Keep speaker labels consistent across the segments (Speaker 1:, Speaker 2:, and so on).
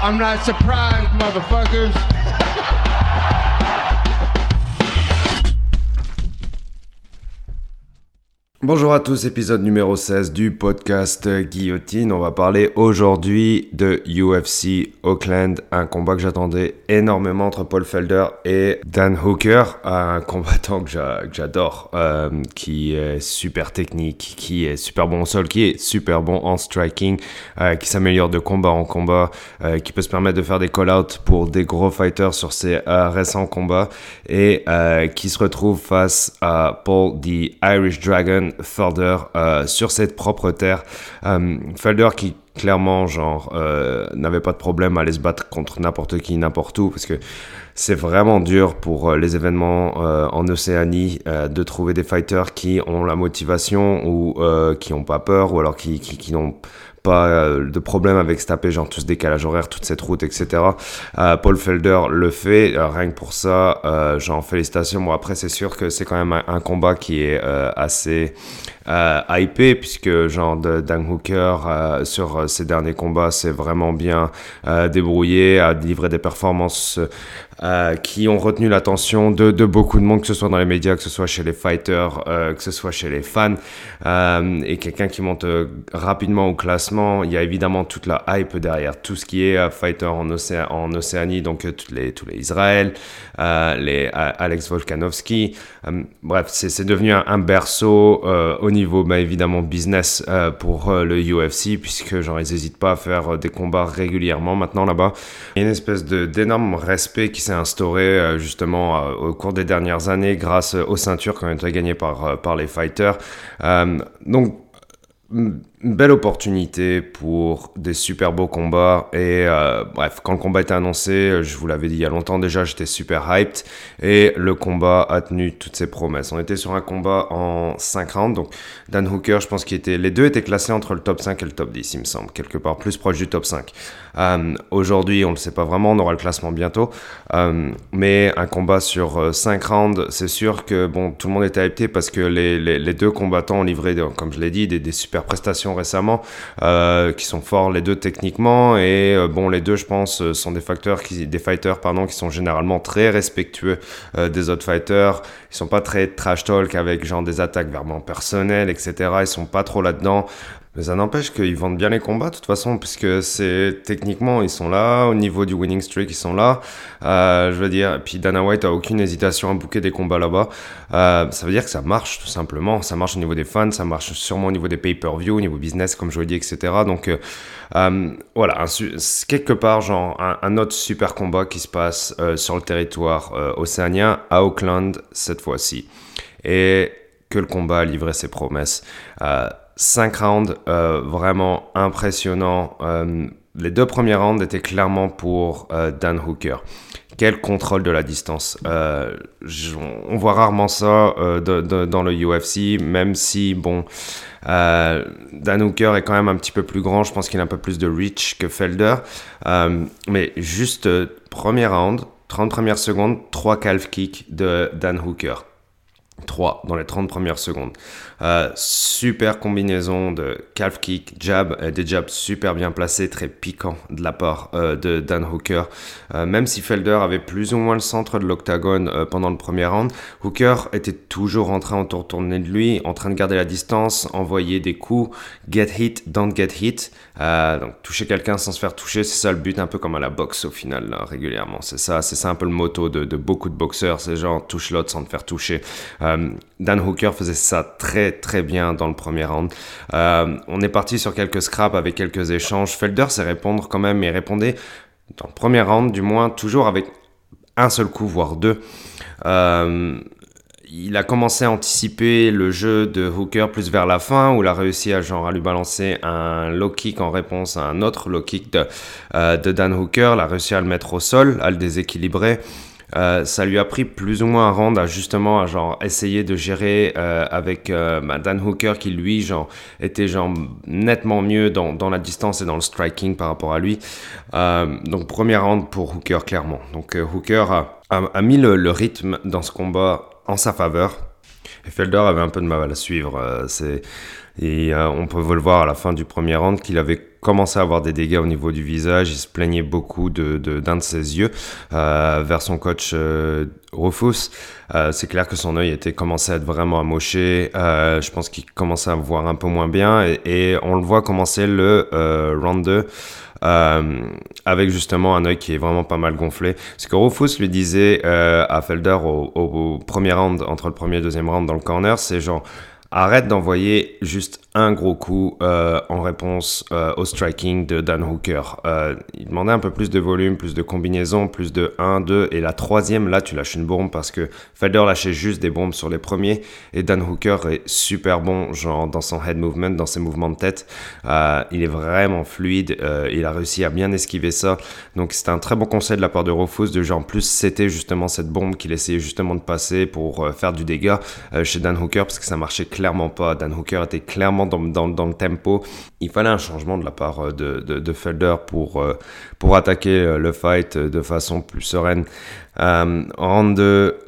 Speaker 1: I'm not surprised, motherfuckers.
Speaker 2: Bonjour à tous, épisode numéro 16 du podcast Guillotine. On va parler aujourd'hui de UFC Auckland, un combat que j'attendais énormément entre Paul Felder et Dan Hooker, un combattant que j'adore, euh, qui est super technique, qui est super bon au sol, qui est super bon en striking, euh, qui s'améliore de combat en combat, euh, qui peut se permettre de faire des call-outs pour des gros fighters sur ses récents combats et qui se retrouve face à Paul the Irish Dragon Felder euh, sur cette propre terre. Euh, Felder qui clairement genre euh, n'avait pas de problème à aller se battre contre n'importe qui n'importe où parce que c'est vraiment dur pour les événements en Océanie de trouver des fighters qui ont la motivation ou qui n'ont pas peur ou alors qui, qui, qui n'ont pas euh, de problème avec se taper genre tout ce décalage horaire, toute cette route, etc. Euh, Paul Felder le fait, euh, rien que pour ça, genre félicitations. Bon après c'est sûr que c'est quand même un, combat qui est assez hypé puisque genre de, Dan Hooker sur ses derniers combats c'est vraiment bien débrouillé, a livré des performances euh, qui ont retenu l'attention de, beaucoup de monde, que ce soit dans les médias, que ce soit chez les fighters, euh, que ce soit chez les fans, euh, et quelqu'un qui monte rapidement au classement. Il y a évidemment toute la hype derrière tout ce qui est fighter en, en Océanie, donc tous les, tous les Israël, les Alex Volkanovski. bref, c'est devenu un, berceau au niveau bah, évidemment business pour le UFC, puisque genre ils n'hésitent pas à faire des combats régulièrement maintenant là-bas. Il y a une espèce d'énorme respect qui instauré euh, justement euh, au cours des dernières années grâce aux ceintures qui ont gagnées par, euh, par les fighters. donc, belle opportunité pour des super beaux combats. Et euh, bref, quand le combat était annoncé, je vous l'avais dit il y a longtemps déjà, j'étais super hyped. Et le combat a tenu toutes ses promesses. On était sur un combat en 5 rounds. Donc Dan Hooker, je pense qu'il était, les deux étaient classés entre le top 5 et le top 10, il me semble. Quelque part plus proche du top 5. Euh, Aujourd'hui, on ne le sait pas vraiment, on aura le classement bientôt. Euh, mais un combat sur 5 euh, rounds, c'est sûr que bon, tout le monde était hypé parce que les, deux combattants ont livré, comme je l'ai dit, des super prestations récemment, euh, qui sont forts les deux techniquement. Et euh, bon, les deux, je pense, euh, sont des facteurs qui, des fighters pardon, qui sont généralement très respectueux des autres fighters. Ils sont pas très trash talk avec genre des attaques vraiment personnelles, etc. Ils sont pas trop là-dedans. Mais ça n'empêche qu'ils vendent bien les combats de toute façon, puisque c'est techniquement ils sont là, au niveau du winning streak ils sont là. Euh, je veux dire, puis Dana White a aucune hésitation à bouquer des combats là-bas. Euh, ça veut dire que ça marche tout simplement. Ça marche au niveau des fans, ça marche sûrement au niveau des pay-per-view, au niveau business comme je vous l'ai dit, etc. Donc euh, voilà, quelque part genre un, autre super combat qui se passe sur le territoire océanien à Auckland cette fois-ci. Et que le combat a livré ses promesses. 5 rounds euh, vraiment impressionnants. Euh, les deux premiers rounds étaient clairement pour euh, Dan Hooker. Quel contrôle de la distance. on voit rarement ça dans le UFC, même si, bon, Dan Hooker est quand même un petit peu plus grand. Je pense qu'il a un peu plus de reach que Felder. mais juste premier round, 30 premières secondes, 3 calf kicks de Dan Hooker. 3 dans les 30 premières secondes. Euh, super combinaison de calf kick, jab, et des jabs super bien placés, très piquants de la part euh, de Dan Hooker. Euh, même si Felder avait plus ou moins le centre de l'octagone euh, pendant le premier round, Hooker était toujours en train de tourner de lui, en train de garder la distance, envoyer des coups, get hit, don't get hit. Euh, donc toucher quelqu'un sans se faire toucher, c'est ça le but, un peu comme à la boxe au final, là, régulièrement. C'est ça, c'est ça un peu le motto de, de beaucoup de boxeurs, c'est genre touche l'autre sans te faire toucher. Euh, Dan Hooker faisait ça très très bien dans le premier round. Euh, on est parti sur quelques scraps avec quelques échanges. Felder sait répondre quand même, et répondait dans le premier round du moins toujours avec un seul coup, voire deux. Euh, il a commencé à anticiper le jeu de Hooker plus vers la fin, où il a réussi à, genre, à lui balancer un low kick en réponse à un autre low kick de, euh, de Dan Hooker. Il a réussi à le mettre au sol, à le déséquilibrer. Euh, ça lui a pris plus ou moins un round à justement à genre essayer de gérer euh, avec euh, bah, Dan Hooker qui lui genre était genre nettement mieux dans, dans, la distance et dans le striking par rapport à lui. Euh, donc premier round pour Hooker clairement. Donc euh, Hooker a, a, a mis le, le, rythme dans ce combat en sa faveur. Et Felder avait un peu de mal à suivre. c'est et on peut le voir à la fin du premier round qu'il avait commençait à avoir des dégâts au niveau du visage. Il se plaignait beaucoup de, d'un de, ses yeux euh, vers son coach euh, Rufus. Euh, c'est clair que son œil était commencé à être vraiment amoché. Euh, je pense qu'il commençait à voir un peu moins bien et, et on le voit commencer le round 2 euh, avec justement un œil qui est vraiment pas mal gonflé. Ce que Rufus lui disait euh, à Felder au, au, premier round, entre le premier et le deuxième round dans le corner, c'est genre arrête d'envoyer juste un gros coup euh, en réponse euh, au striking de Dan Hooker. Euh, il demandait un peu plus de volume, plus de combinaison, plus de 1, 2. Et la troisième, là, tu lâches une bombe parce que Felder lâchait juste des bombes sur les premiers. Et Dan Hooker est super bon, genre dans son head movement, dans ses mouvements de tête. il est vraiment fluide. il a réussi à bien esquiver ça. Donc c'était un très bon conseil de la part de Rufus de genre plus c'était justement cette bombe qu'il essayait justement de passer pour faire du dégât chez Dan Hooker parce que ça marchait clairement pas. Dan Hooker était clairement dans, dans, le tempo. Il fallait un changement de la part euh, de, de, de Felder pour, euh, pour attaquer euh, le fight de façon plus sereine. Euh, round 2,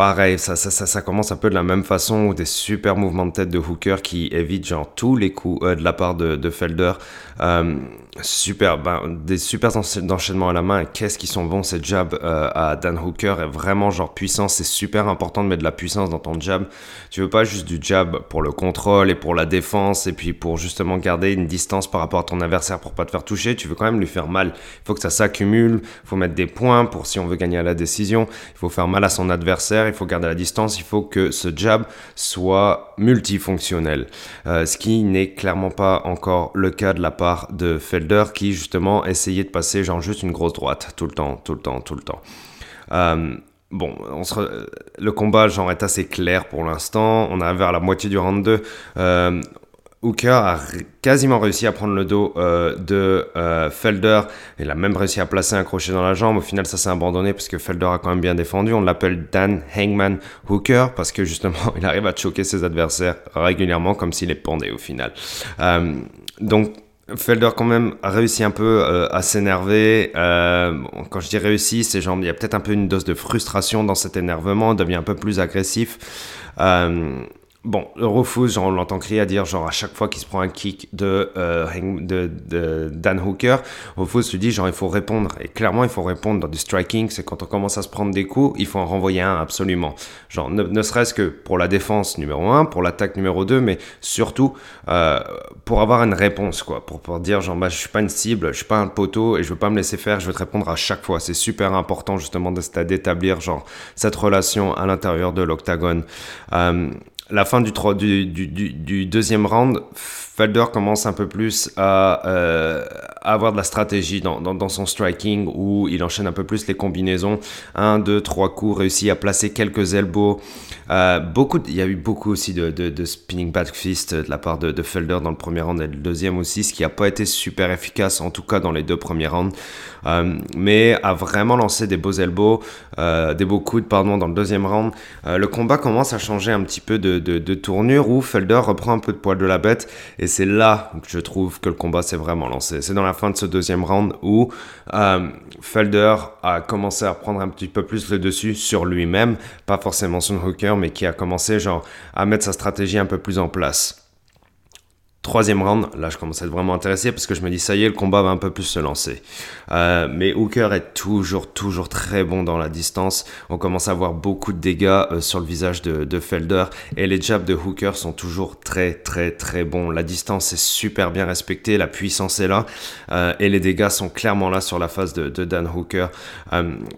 Speaker 2: pareil, ça, ça, ça, commence un peu de la même façon, ou des super mouvements de tête de Hooker qui évitent genre tous les coups de la part de, de Felder. Euh, super, ben, des super enchaînements à la main. Qu'est-ce qu'ils sont bons ces jabs euh, à Dan Hooker est vraiment genre puissant. C'est super important de mettre de la puissance dans ton jab. Tu veux pas juste du jab pour le contrôle et pour la défense et puis pour justement garder une distance par rapport à ton adversaire pour pas te faire toucher. Tu veux quand même lui faire mal. Il faut que ça s'accumule. Il faut mettre des points pour si on veut gagner à la décision. Il faut faire mal à son adversaire. Il faut garder la distance. Il faut que ce jab soit multifonctionnel. Euh, ce qui n'est clairement pas encore le cas de la part de Felder qui justement essayait de passer genre juste une grosse droite tout le temps, tout le temps, tout le temps. Euh, bon, le combat genre est assez clair pour l'instant. On arrive vers la moitié du round 2. Euh, Hooker a quasiment réussi à prendre le dos euh, de euh, Felder. Il a même réussi à placer un crochet dans la jambe. Au final, ça s'est abandonné parce que Felder a quand même bien défendu. On l'appelle Dan Hangman Hooker parce que justement, il arrive à choquer ses adversaires régulièrement comme s'il est pendé au final. Euh, donc, Felder quand même a réussi un peu à s'énerver. Quand je dis réussi, c'est genre il y a peut-être un peu une dose de frustration dans cet énervement, il devient un peu plus agressif. Bon, Rufus, genre, on l'entend crier à dire, genre, à chaque fois qu'il se prend un kick de, euh, Dan Hooker, Rufus lui dit, genre, il faut répondre. Et clairement, il faut répondre dans du striking, c'est quand on commence à se prendre des coups, il faut en renvoyer un absolument. Genre, ne, serait-ce que pour la défense numéro 1, pour l'attaque numéro 2, mais surtout euh, pour avoir une réponse, quoi. Pour, pour dire, genre, bah, je suis pas une cible, je suis pas un poteau et je veux pas me laisser faire, je veux te répondre à chaque fois. C'est super important, justement, d'établir, genre, cette relation à l'intérieur de l'octagone. Euh, la fin du, du, du, du, deuxième round, Felder commence un peu plus à, euh, avoir de la stratégie dans, son striking où il enchaîne un peu plus les combinaisons. Un, deux, trois coups, réussit à placer quelques elbows. Euh, il y a eu beaucoup aussi de, spinning back fist de la part de, de Felder dans le premier round et le deuxième aussi, ce qui n'a pas été super efficace, en tout cas dans les deux premiers rounds. Euh, mais a vraiment lancé des beaux elbows, des beaux coups, pardon, dans le deuxième round. Le combat commence à changer un petit peu de, tournure où Felder reprend un peu de poil de la bête c'est là que je trouve que le combat s'est vraiment lancé. C'est dans la fin de ce deuxième round où euh, Felder a commencé à prendre un petit peu plus le dessus sur lui-même, pas forcément son hooker, mais qui a commencé genre à mettre sa stratégie un peu plus en place. Troisième round, là je commence à être vraiment intéressé parce que je me dis ça y est, le combat va un peu plus se lancer. Euh, mais Hooker est toujours, toujours très bon dans la distance. On commence à avoir beaucoup de dégâts euh, sur le visage de, de, Felder et les jabs de Hooker sont toujours très, très, très bons. La distance est super bien respectée, la puissance est là euh, et les dégâts sont clairement là sur la face de, Dan Hooker,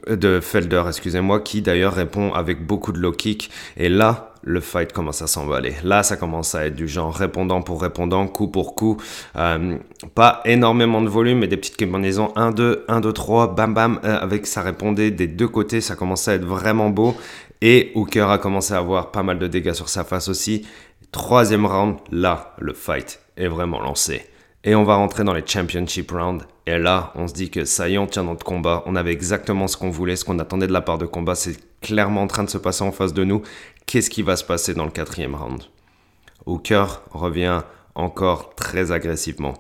Speaker 2: de Felder, excusez-moi, qui d'ailleurs répond avec beaucoup de low kick. Et là, le fight commence à s'emballer. Là, ça commence à être du genre répondant pour répondant, coup pour coup. Euh, pas énormément de volume, mais des petites combinaisons 1, 2, 1, 2, 3, bam bam, euh, avec ça répondait des deux côtés, ça commençait à être vraiment beau. Et Hooker a commencé à avoir pas mal de dégâts sur sa face aussi. Troisième round, là, le fight est vraiment lancé. Et on va rentrer dans les championship rounds. Et là, on se dit que ça y est, on tient notre combat. On avait exactement ce qu'on voulait, ce qu'on attendait de la part de combat. C'est clairement en train de se passer en face de nous. Qu'est-ce qui va se passer dans le quatrième round? Hooker revient encore très agressivement.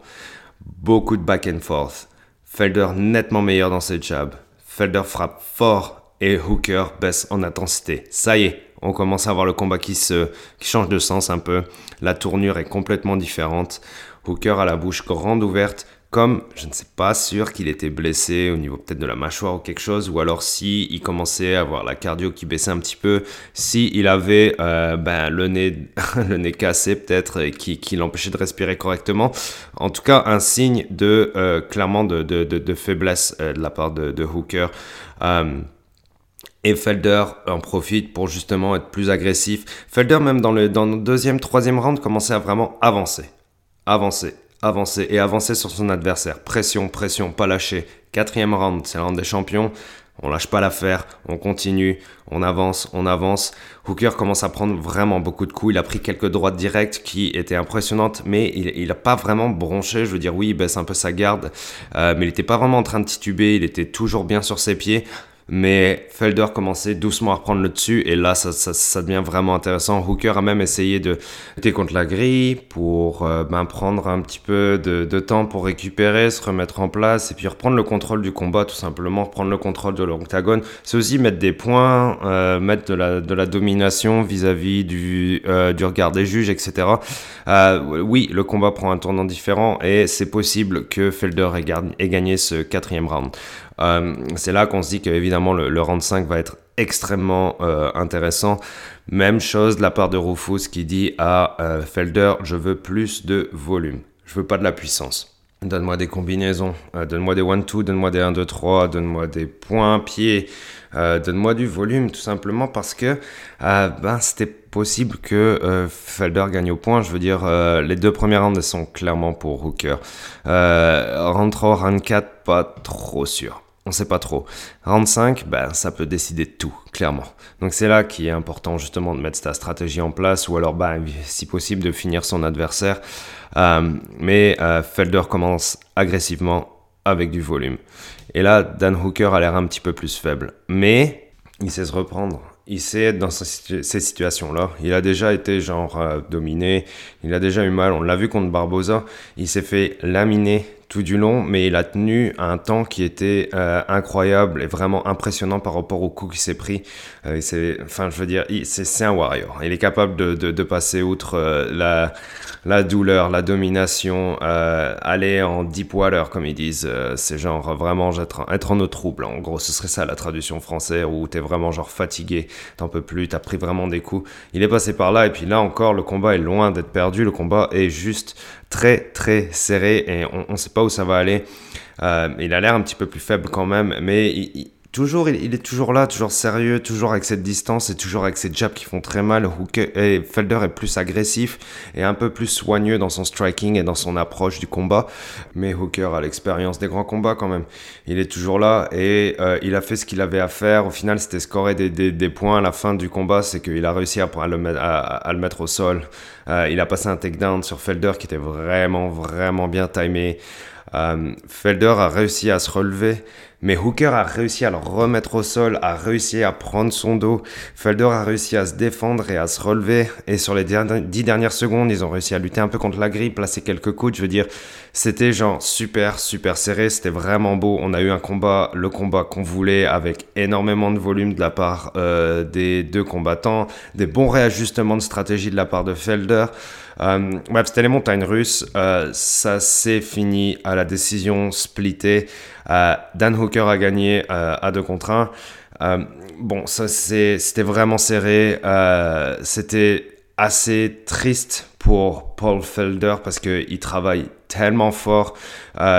Speaker 2: Beaucoup de back and forth. Felder nettement meilleur dans ses jabs. Felder frappe fort et Hooker baisse en intensité. Ça y est, on commence à voir le combat qui, se, qui change de sens un peu. La tournure est complètement différente. Hooker a la bouche grande ouverte, comme je ne sais pas sûr qu'il était blessé au niveau peut-être de la mâchoire ou quelque chose, ou alors si il commençait à avoir la cardio qui baissait un petit peu, si il avait euh, ben, le, nez, cassé peut-être qui, qui l'empêchait de respirer correctement. En tout cas, un signe de euh, clairement de, faiblesse euh, de la part de, de Hooker. Et Felder en profite pour justement être plus agressif. Felder, même dans le, dans le deuxième, troisième round, commençait à vraiment avancer. Avancer, avancer et avancer sur son adversaire. Pression, pression, pas lâcher. Quatrième round, c'est le round des champions. On lâche pas l'affaire, on continue, on avance, on avance. Hooker commence à prendre vraiment beaucoup de coups. Il a pris quelques droites directes qui étaient impressionnantes, mais il n'a pas vraiment bronché. Je veux dire, oui, il baisse un peu sa garde, euh, mais il n'était pas vraiment en train de tituber. Il était toujours bien sur ses pieds. Mais Felder commençait doucement à reprendre le dessus et là ça, ça, ça, devient vraiment intéressant. Hooker a même essayé de lutter contre la grille pour euh, ben, prendre un petit peu de, temps pour récupérer, se remettre en place et puis reprendre le contrôle du combat tout simplement, reprendre le contrôle de l'octagone. C'est aussi mettre des points, euh, mettre de la, domination vis-à-vis du, euh, regard des juges, etc. Euh, oui, le combat prend un tournant différent et c'est possible que Felder ait gagné ce quatrième round. Euh, c'est là qu'on se dit qu'évidemment le, le round 5 va être extrêmement euh, intéressant. Même chose de la part de Rufus qui dit à euh, Felder, je veux plus de volume, je veux pas de la puissance. Donne-moi des combinaisons, donne-moi des 1-2, donne-moi des 1-2-3, donne-moi des points, pieds, donne-moi du volume tout simplement parce que ben, c'était possible que Felder gagne au point. Je veux dire, les deux premières rounds sont clairement pour Hooker. round 3, round 4, pas trop sûr. On sait pas trop. Round 5, ben, ça peut décider de tout, clairement. Donc c'est là qui est important justement de mettre sa stratégie en place ou alors, ben, si possible, de finir son adversaire. Euh, mais euh, Felder commence agressivement avec du volume. Et là, Dan Hooker a l'air un petit peu plus faible. Mais il sait se reprendre. Il sait être dans ces situations-là. Il a déjà été genre euh, dominé. Il a déjà eu mal. On l'a vu contre Barbosa. Il s'est fait laminer tout du long, mais il a tenu un temps qui était euh, incroyable et vraiment impressionnant par rapport au coup qu'il s'est pris. Euh, enfin, je veux dire, c'est un warrior. Il est capable de, passer outre euh, la, douleur, la domination, aller en deep water, comme ils disent. C'est genre vraiment être, être en eau trouble. En gros, ce serait ça la traduction française, où t'es vraiment genre fatigué, t'en peux plus, t'as pris vraiment des coups. Il est passé par là, et puis là encore, le combat est loin d'être perdu. Le combat est juste très très serré et on ne sait pas où ça va aller. Euh, il a l'air un petit peu plus faible quand même, mais il, toujours, il, est toujours là, toujours sérieux, toujours avec cette distance et toujours avec ses jabs qui font très mal. et Felder est plus agressif et un peu plus soigneux dans son striking et dans son approche du combat. Mais Hooker a l'expérience des grands combats quand même. Il est toujours là et euh, il a fait ce qu'il avait à faire. Au final, c'était scorer des, des, des, points à la fin du combat. C'est qu'il a réussi à, à, le, mettre, à, à, le mettre au sol. Euh, il a passé un takedown sur Felder qui était vraiment, vraiment bien timé. Euh, Felder a réussi à se relever, mais Hooker a réussi à le remettre au sol, a réussi à prendre son dos. Felder a réussi à se défendre et à se relever. Et sur les dix dernières secondes, ils ont réussi à lutter un peu contre la grille, placer quelques coups. Je veux dire, c'était genre super, super serré. C'était vraiment beau. On a eu un combat, le combat qu'on voulait, avec énormément de volume de la part euh, des deux combattants, des bons réajustements de stratégie de la part de Felder. Euh, bref, c'était les montagnes russes. Euh, ça s'est fini à la décision splittée. Dan Hooker a gagné euh, à 2 contre 1. Euh, bon, ça c'était vraiment serré. Euh, c'était assez triste pour Paul Felder parce qu'il travaille tellement fort.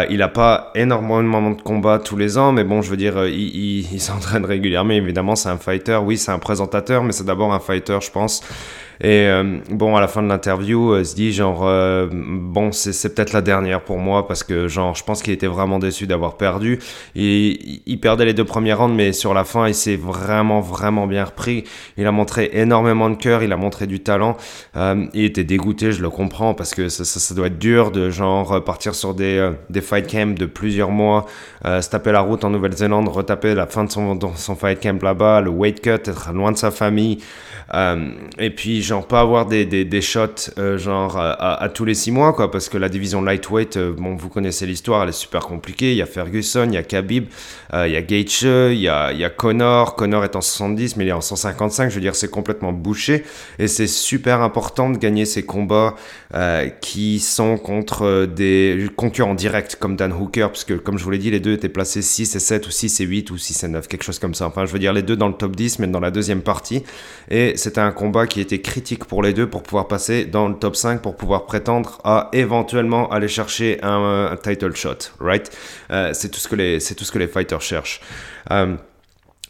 Speaker 2: Il n'a pas énormément de combats tous les ans, mais bon, je veux dire, il s'entraîne régulièrement. Évidemment, c'est un fighter. Oui, c'est un présentateur, mais c'est d'abord un fighter, je pense. Et euh, bon, à la fin de l'interview, euh, se dit genre, euh, bon, c'est peut-être la dernière pour moi parce que genre, je pense qu'il était vraiment déçu d'avoir perdu. Il, il perdait les deux premières rounds, mais sur la fin, il s'est vraiment, vraiment bien repris. Il a montré énormément de cœur, il a montré du talent. Il était dégoûté, je le comprends, parce que ça, ça, doit être dur de genre partir sur des, des fight camps de plusieurs mois, se taper la route en Nouvelle-Zélande, retaper la fin de son, son fight camp là-bas, le weight cut, être loin de sa famille. et puis, genre, genre pas avoir des, des, des shots euh, genre à, tous les six mois quoi parce que la division lightweight euh, bon vous connaissez l'histoire elle est super compliquée. Il y a Ferguson il y a Khabib euh, il y a Gaethje il y a, il y a Connor Connor est en 70 mais il est en 155 je veux dire c'est complètement bouché. Et c'est super important de gagner ces combats qui sont contre des concurrents directs comme Dan Hooker parce que comme je vous l'ai dit les deux étaient placés 6 et 7 ou 6 et 8 ou 6 et 9 quelque chose comme ça. Enfin je veux dire les deux dans le top 10 mais dans la deuxième partie. Et c'était un combat qui était critique pour les deux pour pouvoir passer dans le top 5, pour pouvoir prétendre à éventuellement aller chercher un, title shot, right? Euh, C'est tout ce que les tout ce que les fighters cherchent. Euh,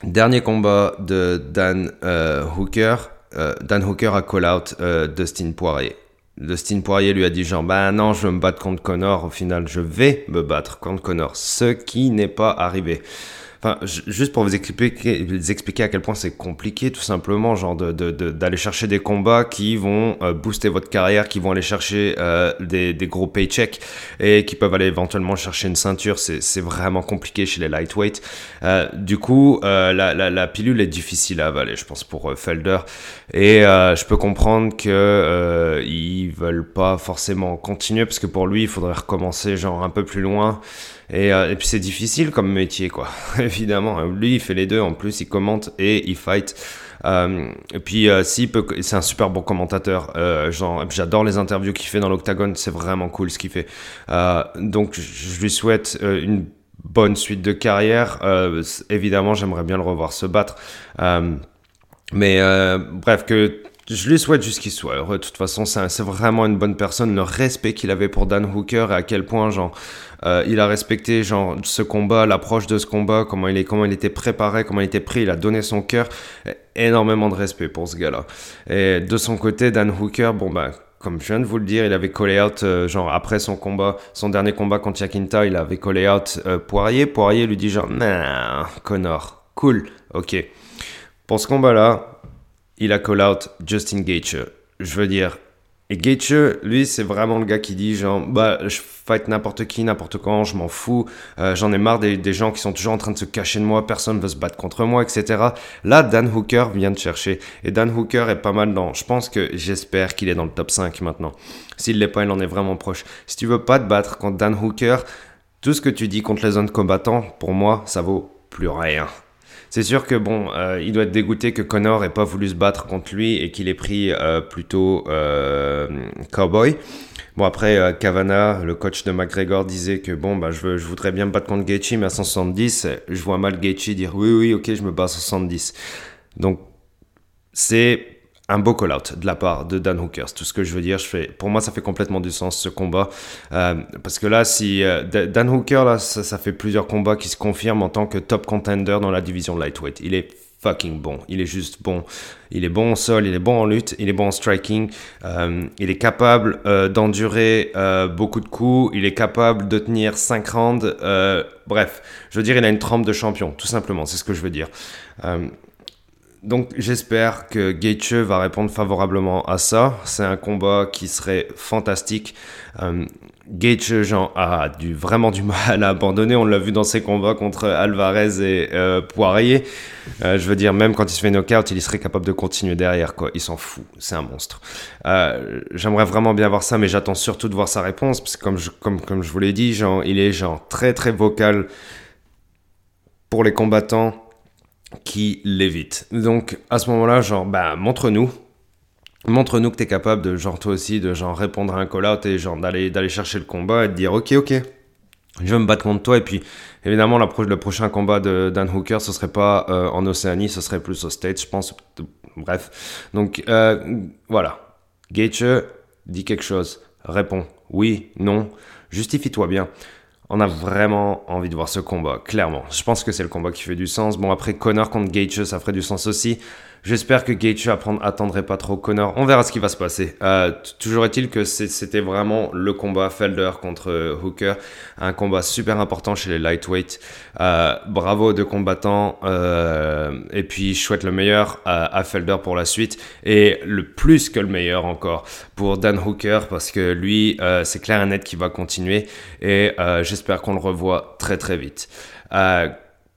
Speaker 2: dernier combat de Dan euh, Hooker. Dan Hooker a call out Dustin Poirier. Dustin Poirier lui a dit genre bah non je veux me battre contre Connor au final je vais me battre contre Connor ce qui n'est pas arrivé Juste pour vous expliquer, à quel point c'est compliqué, tout simplement, genre d'aller de, chercher des combats qui vont euh, booster votre carrière, qui vont aller chercher euh, des, gros paychecks et qui peuvent aller éventuellement chercher une ceinture. C'est vraiment compliqué chez les lightweight. Euh, du coup, la, la, la, pilule est difficile à avaler, je pense, pour Felder. Et je peux comprendre que ils veulent pas forcément continuer parce que pour lui, il faudrait recommencer genre un peu plus loin. Euh, et, puis c'est difficile comme métier, quoi. Évidemment, lui, il fait les deux. En plus, il commente et il fight. Euh, et puis, euh, peut, c'est un super bon commentateur. genre, j'adore les interviews qu'il fait dans l'octagone. C'est vraiment cool ce qu'il fait. donc, je lui souhaite une bonne suite de carrière. évidemment, j'aimerais bien le revoir se battre. mais bref, que je lui souhaite juste qu'il soit heureux. De toute façon, c'est vraiment une bonne personne. Le respect qu'il avait pour Dan Hooker et à quel point, genre, euh, il a respecté genre ce combat, l'approche de ce combat, comment il est, comment il était préparé, comment il était pris. Il a donné son cœur. Énormément de respect pour ce gars-là. Et de son côté, Dan Hooker, bon bah comme je viens de vous le dire, il avait collé out, euh, genre après son combat, son dernier combat contre Yakinta, il avait collé out euh, Poirier. Poirier lui dit genre, nah, Connor, cool, ok. Pour ce combat-là, il a call out Justin Gaethje. Je veux dire, et Gaethje, lui, c'est vraiment le gars qui dit genre, bah, je fight n'importe qui, n'importe quand, je m'en fous, euh, j'en ai marre des, gens qui sont toujours en train de se cacher de moi, personne veut se battre contre moi, etc. Là, Dan Hooker vient de chercher. Et Dan Hooker est pas mal dans. Je pense que j'espère qu'il est dans le top 5 maintenant. S'il l'est pas, il en est vraiment proche. Si tu veux pas te battre contre Dan Hooker, tout ce que tu dis contre les zones combattants, pour moi, ça vaut plus rien. C'est sûr que bon, euh, il doit être dégoûté que Connor ait pas voulu se battre contre lui et qu'il ait pris euh, plutôt euh, Cowboy. Bon après, euh, Kavana, le coach de McGregor, disait que bon, bah, je, veux, je voudrais bien me battre contre Gaethje, mais à 170, je vois mal Gaethje dire oui, oui, ok, je me bats à 170. Donc, c'est un beau call-out de la part de Dan Hooker. C'est tout ce que je veux dire. Je fais, pour moi, ça fait complètement du sens ce combat. Euh, parce que là, si euh, Dan Hooker, là, ça, fait plusieurs combats qui se confirment en tant que top contender dans la division lightweight. Il est fucking bon. Il est juste bon. Il est bon au sol, il est bon en lutte, il est bon en striking. Euh, il est capable d'endurer beaucoup de coups. Il est capable de tenir 5 rounds. bref, je veux dire, il a une trempe de champion, tout simplement. C'est ce que je veux dire. Donc j'espère que Gaethje va répondre favorablement à ça. C'est un combat qui serait fantastique. Euh, Gaethje a du, vraiment du mal à abandonner. On l'a vu dans ses combats contre Alvarez et euh, Poirier. Euh, je veux dire, même quand il se fait knockout, il serait capable de continuer derrière. Quoi. Il s'en fout. C'est un monstre. Euh, j'aimerais vraiment bien voir ça, mais j'attends surtout de voir sa réponse. Parce que comme je, vous l'ai dit, genre, il est genre très très vocal pour les combattants qui l'évite. Donc à ce moment-là, genre, bah, montre-nous. Montre-nous que tu es capable de, genre, toi aussi, de genre répondre à un call-out et genre d'aller, d'aller chercher le combat et de dire ok, ok, je vais me battre contre toi. Et puis, évidemment, le prochain combat de Dan Hooker, ce serait pas euh, en Océanie, ce serait plus au States, je pense. Bref. Donc, euh, voilà. Gaethje, dit quelque chose. Réponds. Oui, non. Justifie-toi bien on a vraiment envie de voir ce combat, clairement. Je pense que c'est le combat qui fait du sens. Bon, après, Connor contre Gaethje, ça ferait du sens aussi. J'espère que Gaethje attendrait pas trop Connor. On verra ce qui va se passer. Euh, toujours est-il que c'était vraiment le combat Felder contre Hooker, un combat super important chez les lightweight. Euh, bravo deux combattants. Euh, et puis je souhaite le meilleur à, Felder pour la suite et le plus que le meilleur encore pour Dan Hooker parce que lui, c'est clair et net qu'il va continuer et j'espère qu'on le revoit très très vite.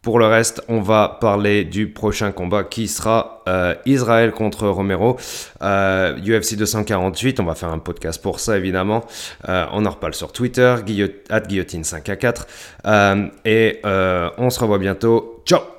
Speaker 2: Pour le reste, on va parler du prochain combat qui sera euh, Israël contre Romero, UFC 248. On va faire un podcast pour ça évidemment. on en reparle sur Twitter, guillotine 5 à 4. et on se revoit bientôt. Ciao